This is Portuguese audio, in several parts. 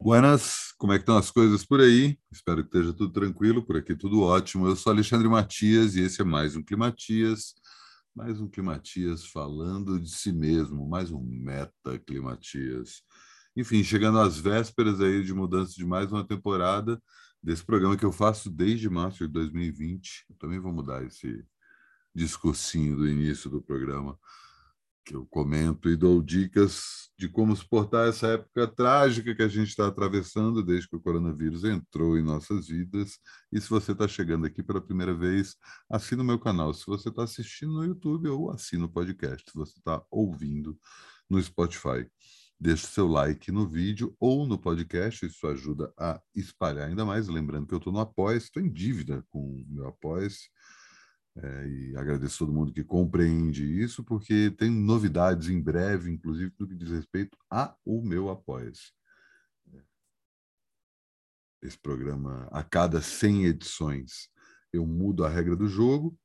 Buenas, como é que estão as coisas por aí? Espero que esteja tudo tranquilo, por aqui tudo ótimo. Eu sou Alexandre Matias e esse é mais um Climatias, mais um Climatias falando de si mesmo, mais um Meta Climatias. Enfim, chegando às vésperas aí de mudança de mais uma temporada desse programa que eu faço desde março de 2020. Eu também vou mudar esse discursinho do início do programa que eu comento e dou dicas de como suportar essa época trágica que a gente está atravessando desde que o coronavírus entrou em nossas vidas. E se você está chegando aqui pela primeira vez, assina o meu canal. Se você está assistindo no YouTube, ou assina o podcast. Se você está ouvindo no Spotify, deixe seu like no vídeo ou no podcast. Isso ajuda a espalhar ainda mais. Lembrando que eu estou no Apoia, estou em dívida com o meu Apoia é, e agradeço todo mundo que compreende isso, porque tem novidades em breve, inclusive no que diz respeito a o meu Apoia-se. Esse programa, a cada 100 edições, eu mudo a regra do jogo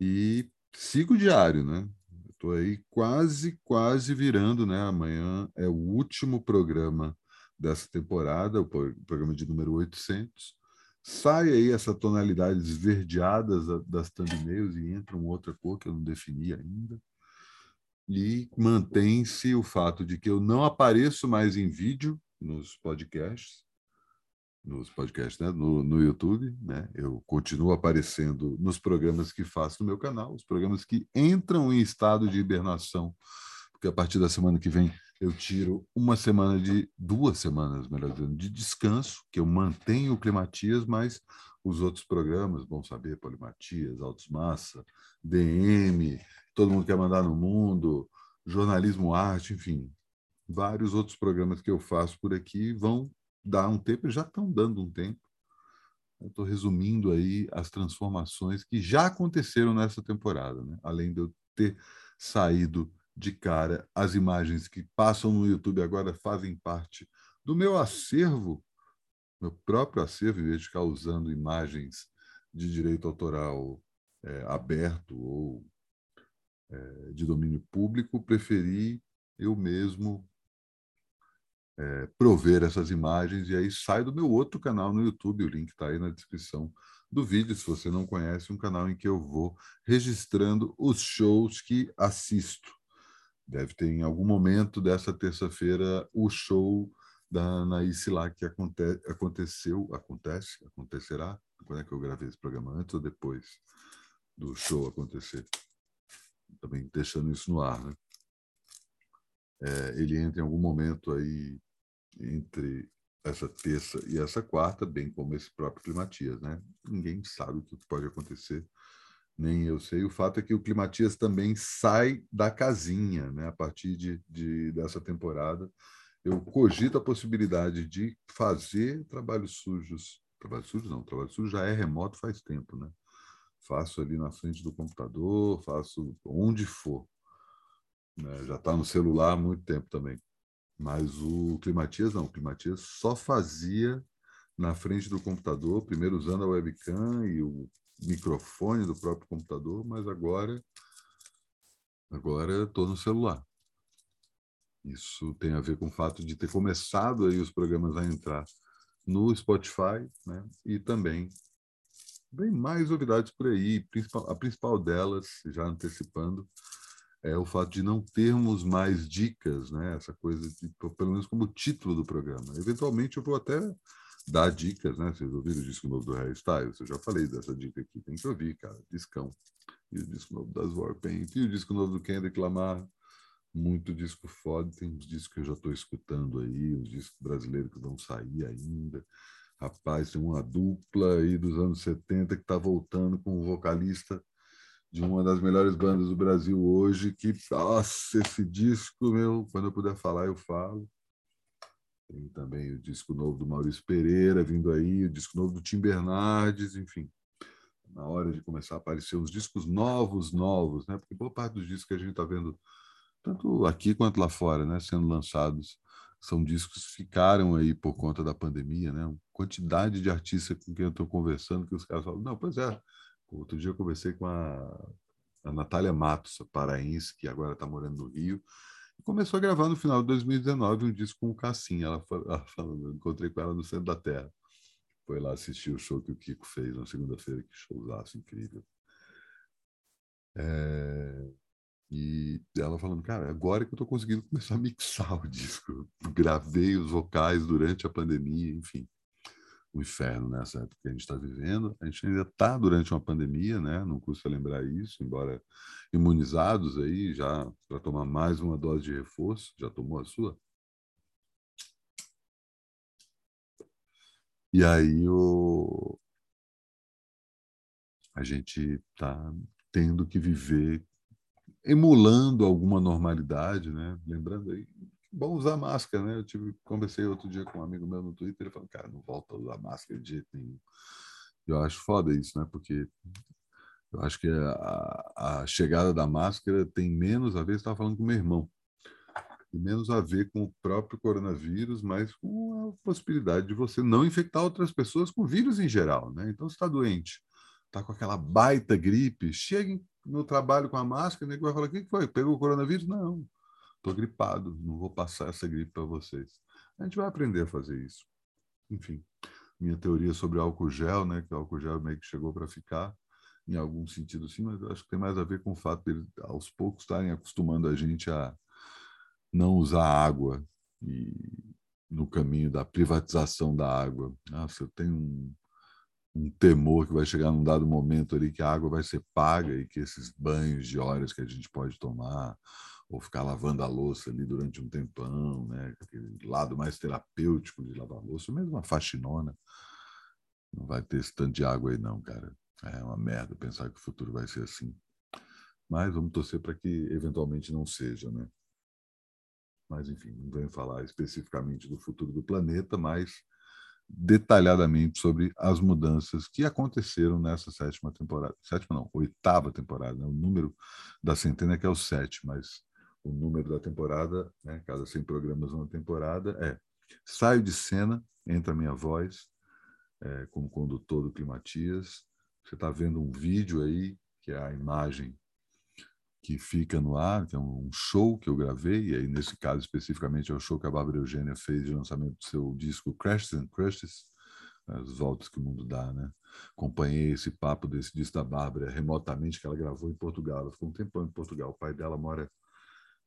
e sigo diário, né? Estou aí quase, quase virando, né? Amanhã é o último programa dessa temporada, o programa de número 800 sai aí essa tonalidade esverdeada das thumbnails e entra uma outra cor que eu não defini ainda. E mantém-se o fato de que eu não apareço mais em vídeo nos podcasts, nos podcasts, né? no, no YouTube, né? Eu continuo aparecendo nos programas que faço no meu canal, os programas que entram em estado de hibernação, porque a partir da semana que vem eu tiro uma semana de duas semanas, melhor dizendo, de descanso, que eu mantenho o Climatias, mas os outros programas, Bom Saber, Polimatias, Altos Massa, DM, Todo Mundo Quer Mandar no Mundo, Jornalismo Arte, enfim, vários outros programas que eu faço por aqui vão dar um tempo, já estão dando um tempo. Estou resumindo aí as transformações que já aconteceram nessa temporada, né? além de eu ter saído de cara as imagens que passam no YouTube agora fazem parte do meu acervo, meu próprio acervo, em vez de ficar usando imagens de direito autoral é, aberto ou é, de domínio público, preferi eu mesmo é, prover essas imagens e aí sai do meu outro canal no YouTube, o link está aí na descrição do vídeo, se você não conhece, um canal em que eu vou registrando os shows que assisto. Deve ter em algum momento dessa terça-feira o show da Anaíse lá que aconte aconteceu, acontece, acontecerá. Quando é que eu gravei esse programa? Antes ou depois do show acontecer? Também deixando isso no ar, né? É, ele entra em algum momento aí entre essa terça e essa quarta, bem como esse próprio Climatias, né? Ninguém sabe o que pode acontecer nem eu sei. O fato é que o Climatias também sai da casinha, né? A partir de, de dessa temporada, eu cogito a possibilidade de fazer trabalhos sujos. Trabalho sujo não, trabalho sujo já é remoto faz tempo, né? Faço ali na frente do computador, faço onde for. Né? Já está no celular há muito tempo também. Mas o Climatias não, o Climatias só fazia na frente do computador, primeiro usando a webcam e o microfone do próprio computador, mas agora agora estou no celular. Isso tem a ver com o fato de ter começado aí os programas a entrar no Spotify, né? E também vem mais novidades por aí. A principal delas, já antecipando, é o fato de não termos mais dicas, né? Essa coisa de, pelo menos como título do programa. Eventualmente eu vou até dar dicas, né? Vocês ouviram o disco novo do Harry Styles? Eu já falei dessa dica aqui, tem que ouvir, cara. Discão. E o disco novo das Warpaint. E o disco novo do Kendrick Lamar. Muito disco foda. Tem uns discos que eu já estou escutando aí, uns discos brasileiros que vão sair ainda. Rapaz, tem uma dupla aí dos anos 70 que está voltando com um vocalista de uma das melhores bandas do Brasil hoje, que, nossa, esse disco, meu, quando eu puder falar, eu falo. Tem também o disco novo do Maurício Pereira vindo aí, o disco novo do Tim Bernardes, enfim. Na hora de começar a aparecer uns discos novos, novos, né? Porque boa parte dos discos que a gente está vendo, tanto aqui quanto lá fora, né, sendo lançados, são discos que ficaram aí por conta da pandemia, né? Quantidade de artistas com quem eu estou conversando que os caras falam, não, pois é. Outro dia eu conversei com a, a Natália Matos, paraense, que agora está morando no Rio, começou a gravar no final de 2019 um disco com o Cassim. Ela, falando, encontrei com ela no centro da Terra. Foi lá assistir o show que o Kiko fez na segunda-feira, que showzaço incrível. É... E ela falando, cara, agora que eu estou conseguindo começar a mixar o disco. Gravei os vocais durante a pandemia, enfim. O inferno nessa época que a gente está vivendo. A gente ainda está durante uma pandemia, né? Não custa lembrar isso, embora imunizados aí já para tomar mais uma dose de reforço. Já tomou a sua? E aí o... a gente está tendo que viver emulando alguma normalidade, né? Lembrando aí, bom usar máscara, né? Eu tive, conversei outro dia com um amigo meu no Twitter, ele falou, cara, não volta a usar máscara de jeito nenhum. Eu acho foda isso, né? Porque eu acho que a, a chegada da máscara tem menos a ver, estava falando com meu irmão, tem menos a ver com o próprio coronavírus, mas com a possibilidade de você não infectar outras pessoas com vírus em geral, né? Então, você está doente, está com aquela baita gripe, chega no trabalho com a máscara, nego vai falar: o que foi? Pegou o coronavírus? Não, estou gripado, não vou passar essa gripe para vocês. A gente vai aprender a fazer isso. Enfim, minha teoria sobre álcool gel, né, que o álcool gel meio que chegou para ficar, em algum sentido sim, mas acho que tem mais a ver com o fato de aos poucos estarem acostumando a gente a não usar água e no caminho da privatização da água. Nossa, eu tenho um, um temor que vai chegar num dado momento ali que a água vai ser paga e que esses banhos de horas que a gente pode tomar ou ficar lavando a louça ali durante um tempão, né? Aquele lado mais terapêutico de lavar louça, mesmo uma faxinona, não vai ter esse tanto de água aí não, cara. É uma merda pensar que o futuro vai ser assim. Mas vamos torcer para que eventualmente não seja, né? Mas enfim, não venho falar especificamente do futuro do planeta, mas detalhadamente sobre as mudanças que aconteceram nessa sétima temporada. Sétima não, oitava temporada. Né? O número da centena é que é o sete, mas o número da temporada, né? cada 100 programas uma temporada, é saio de cena, entra a minha voz é, como condutor do Climatias. Você está vendo um vídeo aí, que é a imagem que fica no ar, que é um show que eu gravei, e aí nesse caso especificamente é o show que a Bárbara Eugênia fez de lançamento do seu disco Crashes and Crushes, as voltas que o mundo dá, né? Acompanhei esse papo desse disco da Bárbara remotamente, que ela gravou em Portugal. Ela ficou um tempo em Portugal. O pai dela mora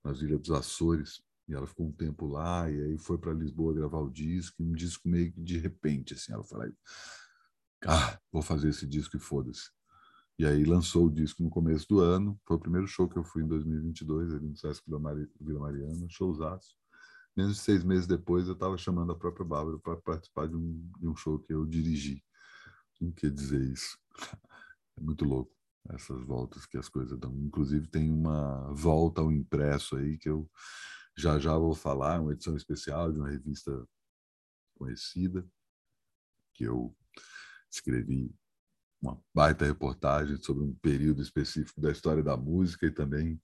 nas Ilhas dos Açores, e ela ficou um tempo lá, e aí foi para Lisboa gravar o disco, e um disco meio que de repente, assim, ela falou, ah, vou fazer esse disco e foda-se. E aí lançou o disco no começo do ano. Foi o primeiro show que eu fui em 2022, ali no Sesc Vila, Mari, Vila Mariana, showzaço. Menos de seis meses depois, eu estava chamando a própria Bárbara para participar de um, de um show que eu dirigi. Não quer dizer isso. É muito louco essas voltas que as coisas dão. Inclusive, tem uma volta ao impresso aí que eu já já vou falar, uma edição especial de uma revista conhecida que eu escrevi uma baita reportagem sobre um período específico da história da música e também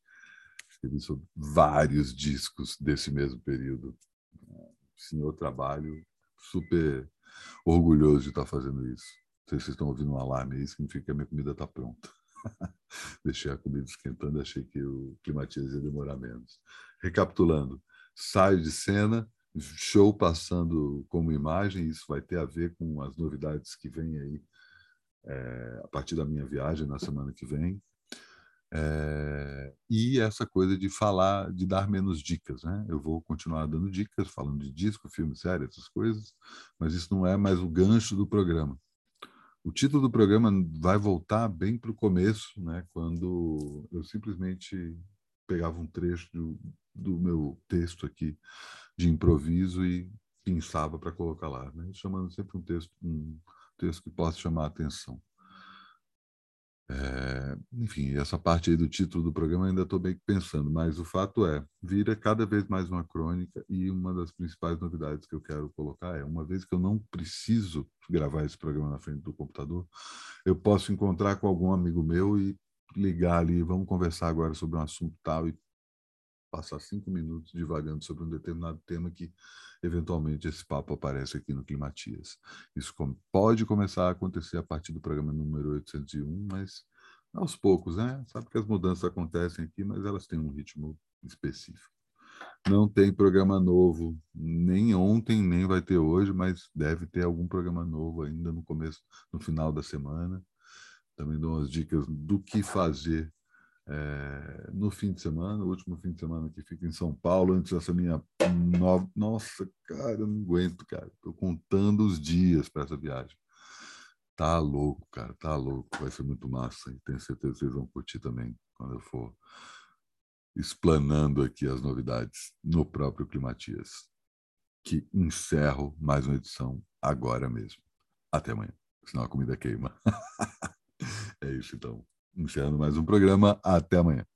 escrevi sobre vários discos desse mesmo período. Senhor trabalho, super orgulhoso de estar fazendo isso. Não sei se vocês estão ouvindo um alarme aí, significa que a minha comida está pronta. Deixei a comida esquentando, achei que o climatiza ia demorar menos. Recapitulando, saio de cena, show passando como imagem, isso vai ter a ver com as novidades que vêm aí é, a partir da minha viagem na semana que vem. É, e essa coisa de falar, de dar menos dicas, né? Eu vou continuar dando dicas, falando de disco, filme, série, essas coisas, mas isso não é mais o gancho do programa. O título do programa vai voltar bem para o começo, né? Quando eu simplesmente pegava um trecho do, do meu texto aqui de improviso e pensava para colocar lá, né? chamando sempre um texto, um, texto que possa chamar a atenção. É, enfim, essa parte aí do título do programa ainda estou bem pensando, mas o fato é, vira cada vez mais uma crônica e uma das principais novidades que eu quero colocar é, uma vez que eu não preciso gravar esse programa na frente do computador, eu posso encontrar com algum amigo meu e ligar ali, vamos conversar agora sobre um assunto tal e passar cinco minutos divagando sobre um determinado tema que eventualmente esse papo aparece aqui no Climatias. Isso pode começar a acontecer a partir do programa número 801, mas aos poucos, né? Sabe que as mudanças acontecem aqui, mas elas têm um ritmo específico. Não tem programa novo, nem ontem, nem vai ter hoje, mas deve ter algum programa novo ainda no começo, no final da semana. Também dou umas dicas do que fazer é, no fim de semana, o último fim de semana que fica em São Paulo, antes dessa minha nova. Nossa, cara, eu não aguento, cara. Estou contando os dias para essa viagem. Tá louco, cara, tá louco. Vai ser muito massa e tenho certeza que vocês vão curtir também quando eu for explanando aqui as novidades no próprio Climatias, que encerro mais uma edição agora mesmo. Até amanhã, senão a comida queima. é isso então encerrando mais um programa. Até amanhã.